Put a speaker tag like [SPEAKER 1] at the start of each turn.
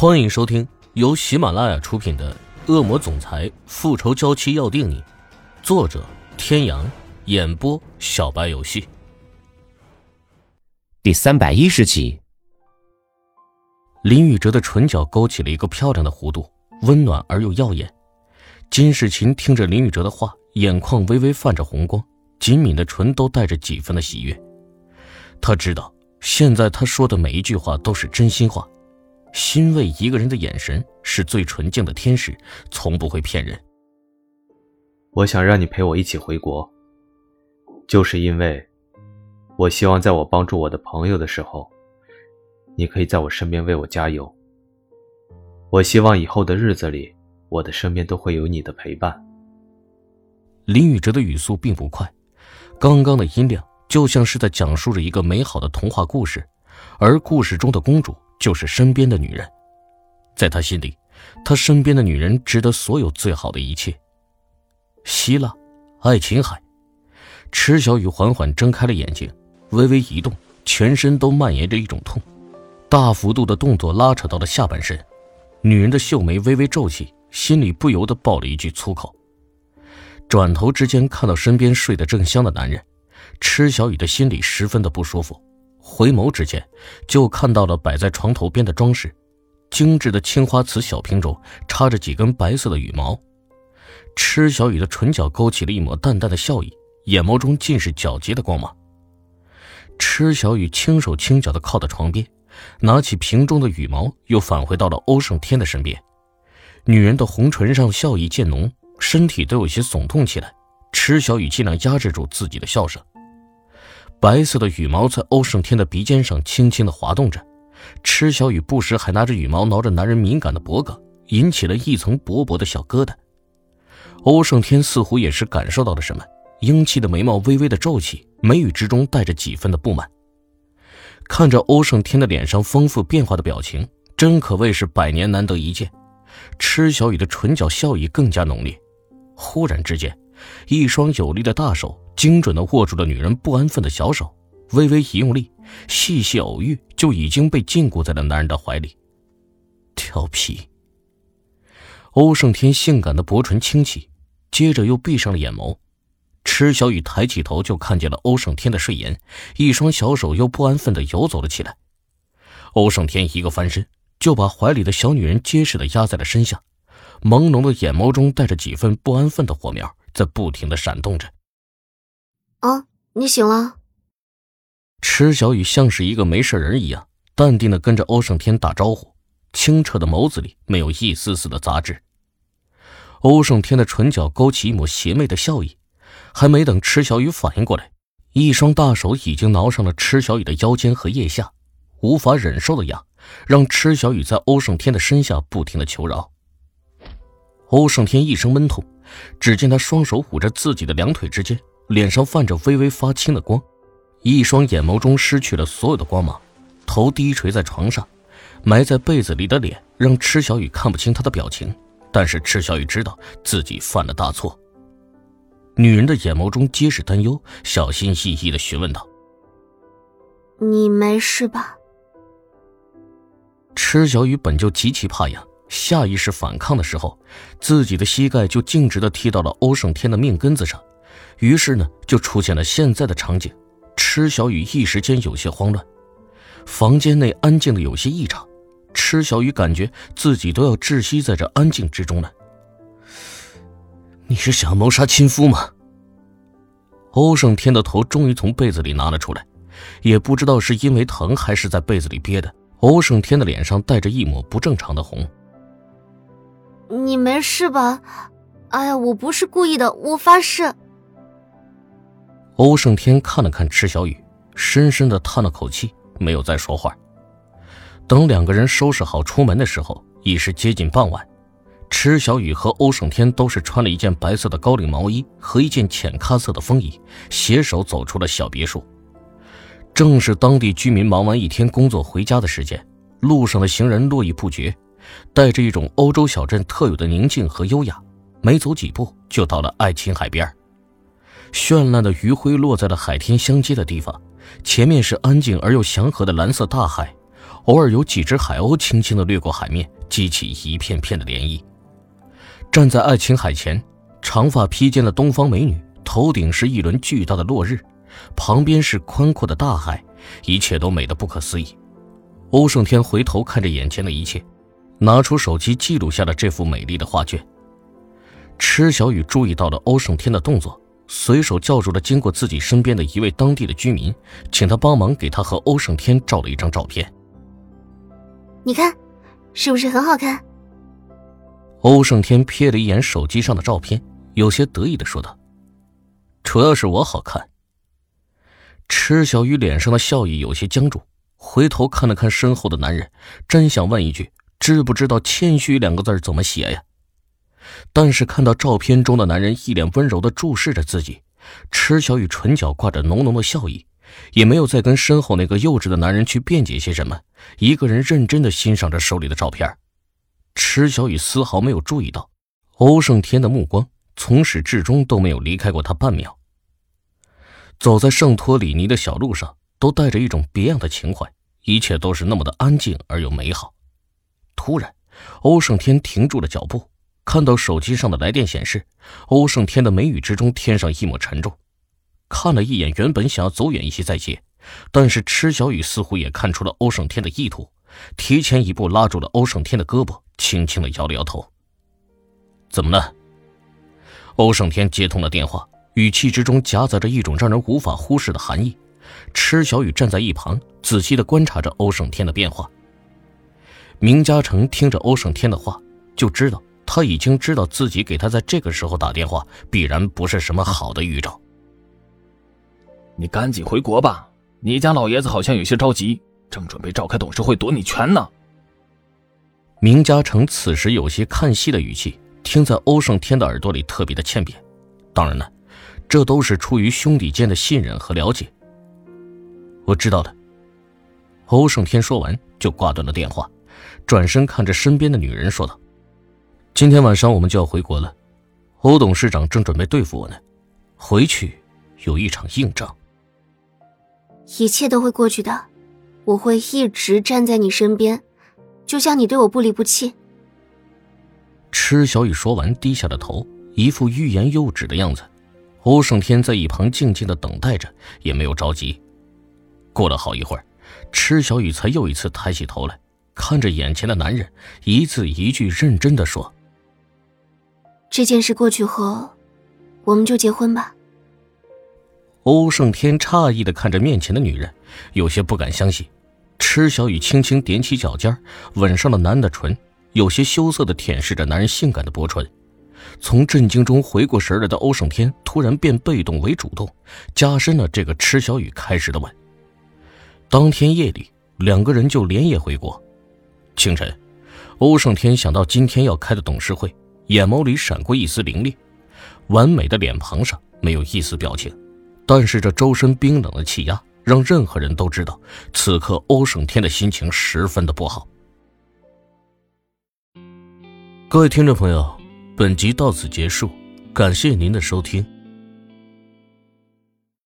[SPEAKER 1] 欢迎收听由喜马拉雅出品的《恶魔总裁复仇娇妻要定你》，作者：天阳，演播：小白游戏。
[SPEAKER 2] 第三百一十集，
[SPEAKER 1] 林宇哲的唇角勾起了一个漂亮的弧度，温暖而又耀眼。金世琴听着林宇哲的话，眼眶微微泛着红光，紧抿的唇都带着几分的喜悦。他知道，现在他说的每一句话都是真心话。欣慰一个人的眼神是最纯净的天使，从不会骗人。
[SPEAKER 3] 我想让你陪我一起回国，就是因为，我希望在我帮助我的朋友的时候，你可以在我身边为我加油。我希望以后的日子里，我的身边都会有你的陪伴。
[SPEAKER 1] 林宇哲的语速并不快，刚刚的音量就像是在讲述着一个美好的童话故事，而故事中的公主。就是身边的女人，在他心里，他身边的女人值得所有最好的一切。希腊，爱琴海，池小雨缓缓睁开了眼睛，微微一动，全身都蔓延着一种痛，大幅度的动作拉扯到了下半身。女人的秀眉微微皱起，心里不由得爆了一句粗口。转头之间看到身边睡得正香的男人，池小雨的心里十分的不舒服。回眸之间，就看到了摆在床头边的装饰，精致的青花瓷小瓶中插着几根白色的羽毛。池小雨的唇角勾起了一抹淡淡的笑意，眼眸中尽是皎洁的光芒。池小雨轻手轻脚地靠在床边，拿起瓶中的羽毛，又返回到了欧胜天的身边。女人的红唇上笑意渐浓，身体都有些耸动起来。池小雨尽量压制住自己的笑声。白色的羽毛在欧胜天的鼻尖上轻轻地滑动着，池小雨不时还拿着羽毛挠着男人敏感的脖颈，引起了一层薄薄的小疙瘩。欧胜天似乎也是感受到了什么，英气的眉毛微微的皱起，眉宇之中带着几分的不满。看着欧胜天的脸上丰富变化的表情，真可谓是百年难得一见。池小雨的唇角笑意更加浓烈。忽然之间，一双有力的大手。精准地握住了女人不安分的小手，微微一用力，细细偶遇，就已经被禁锢在了男人的怀里。调皮。欧胜天性感的薄唇轻启，接着又闭上了眼眸。池小雨抬起头，就看见了欧胜天的睡颜，一双小手又不安分地游走了起来。欧胜天一个翻身，就把怀里的小女人结实地压在了身下，朦胧的眼眸中带着几分不安分的火苗，在不停的闪动着。
[SPEAKER 4] 啊，你醒了。
[SPEAKER 1] 池小雨像是一个没事人一样，淡定的跟着欧胜天打招呼，清澈的眸子里没有一丝丝的杂质。欧胜天的唇角勾起一抹邪魅的笑意，还没等池小雨反应过来，一双大手已经挠上了池小雨的腰间和腋下，无法忍受的痒，让池小雨在欧胜天的身下不停的求饶。欧胜天一声闷痛，只见他双手捂着自己的两腿之间。脸上泛着微微发青的光，一双眼眸中失去了所有的光芒，头低垂在床上，埋在被子里的脸让池小雨看不清他的表情，但是池小雨知道自己犯了大错。女人的眼眸中皆是担忧，小心翼翼的询问道：“
[SPEAKER 4] 你没事吧？”
[SPEAKER 1] 池小雨本就极其怕痒，下意识反抗的时候，自己的膝盖就径直的踢到了欧胜天的命根子上。于是呢，就出现了现在的场景。池小雨一时间有些慌乱，房间内安静的有些异常。池小雨感觉自己都要窒息在这安静之中了。你是想要谋杀亲夫吗？欧胜天的头终于从被子里拿了出来，也不知道是因为疼还是在被子里憋的。欧胜天的脸上带着一抹不正常的红。
[SPEAKER 4] 你没事吧？哎呀，我不是故意的，我发誓。
[SPEAKER 1] 欧胜天看了看池小雨，深深的叹了口气，没有再说话。等两个人收拾好出门的时候，已是接近傍晚。池小雨和欧胜天都是穿了一件白色的高领毛衣和一件浅咖色的风衣，携手走出了小别墅。正是当地居民忙完一天工作回家的时间，路上的行人络绎不绝，带着一种欧洲小镇特有的宁静和优雅。没走几步，就到了爱琴海边绚烂的余晖落在了海天相接的地方，前面是安静而又祥和的蓝色大海，偶尔有几只海鸥轻轻的掠过海面，激起一片片的涟漪。站在爱琴海前，长发披肩的东方美女，头顶是一轮巨大的落日，旁边是宽阔的大海，一切都美得不可思议。欧胜天回头看着眼前的一切，拿出手机记录下了这幅美丽的画卷。池小雨注意到了欧胜天的动作，随手叫住了经过自己身边的一位当地的居民，请他帮忙给他和欧胜天照了一张照片。
[SPEAKER 4] 你看，是不是很好看？
[SPEAKER 1] 欧胜天瞥了一眼手机上的照片，有些得意的说道：“主要是我好看。”池小雨脸上的笑意有些僵住，回头看了看身后的男人，真想问一句：“知不知道‘谦虚’两个字怎么写呀？”但是看到照片中的男人一脸温柔的注视着自己，池小雨唇角挂着浓浓的笑意，也没有再跟身后那个幼稚的男人去辩解些什么，一个人认真的欣赏着手里的照片。池小雨丝毫没有注意到，欧胜天的目光从始至终都没有离开过他半秒。走在圣托里尼的小路上，都带着一种别样的情怀，一切都是那么的安静而又美好。突然，欧胜天停住了脚步。看到手机上的来电显示，欧胜天的眉宇之中添上一抹沉重。看了一眼，原本想要走远一些再接，但是池小雨似乎也看出了欧胜天的意图，提前一步拉住了欧胜天的胳膊，轻轻的摇了摇头。怎么了？欧胜天接通了电话，语气之中夹杂着一种让人无法忽视的含义。池小雨站在一旁，仔细的观察着欧胜天的变化。明嘉诚听着欧胜天的话，就知道。他已经知道自己给他在这个时候打电话，必然不是什么好的预兆。
[SPEAKER 2] 你赶紧回国吧，你家老爷子好像有些着急，正准备召开董事会夺你权呢。
[SPEAKER 1] 明嘉诚此时有些看戏的语气，听在欧胜天的耳朵里特别的欠扁。当然了，这都是出于兄弟间的信任和了解。我知道的。欧胜天说完就挂断了电话，转身看着身边的女人说道。今天晚上我们就要回国了，欧董事长正准备对付我呢，回去有一场硬仗。
[SPEAKER 4] 一切都会过去的，我会一直站在你身边，就像你对我不离不弃。
[SPEAKER 1] 池小雨说完，低下了头，一副欲言又止的样子。欧胜天在一旁静静的等待着，也没有着急。过了好一会儿，池小雨才又一次抬起头来，看着眼前的男人，一字一句认真的说。
[SPEAKER 4] 这件事过去后，我们就结婚吧。
[SPEAKER 1] 欧胜天诧异的看着面前的女人，有些不敢相信。池小雨轻轻踮起脚尖，吻上了男人的唇，有些羞涩的舔舐着男人性感的薄唇。从震惊中回过神来的欧胜天，突然变被动为主动，加深了这个池小雨开始的吻。当天夜里，两个人就连夜回国。清晨，欧胜天想到今天要开的董事会。眼眸里闪过一丝凌厉，完美的脸庞上没有一丝表情，但是这周身冰冷的气压让任何人都知道，此刻欧胜天的心情十分的不好。各位听众朋友，本集到此结束，感谢您的收听。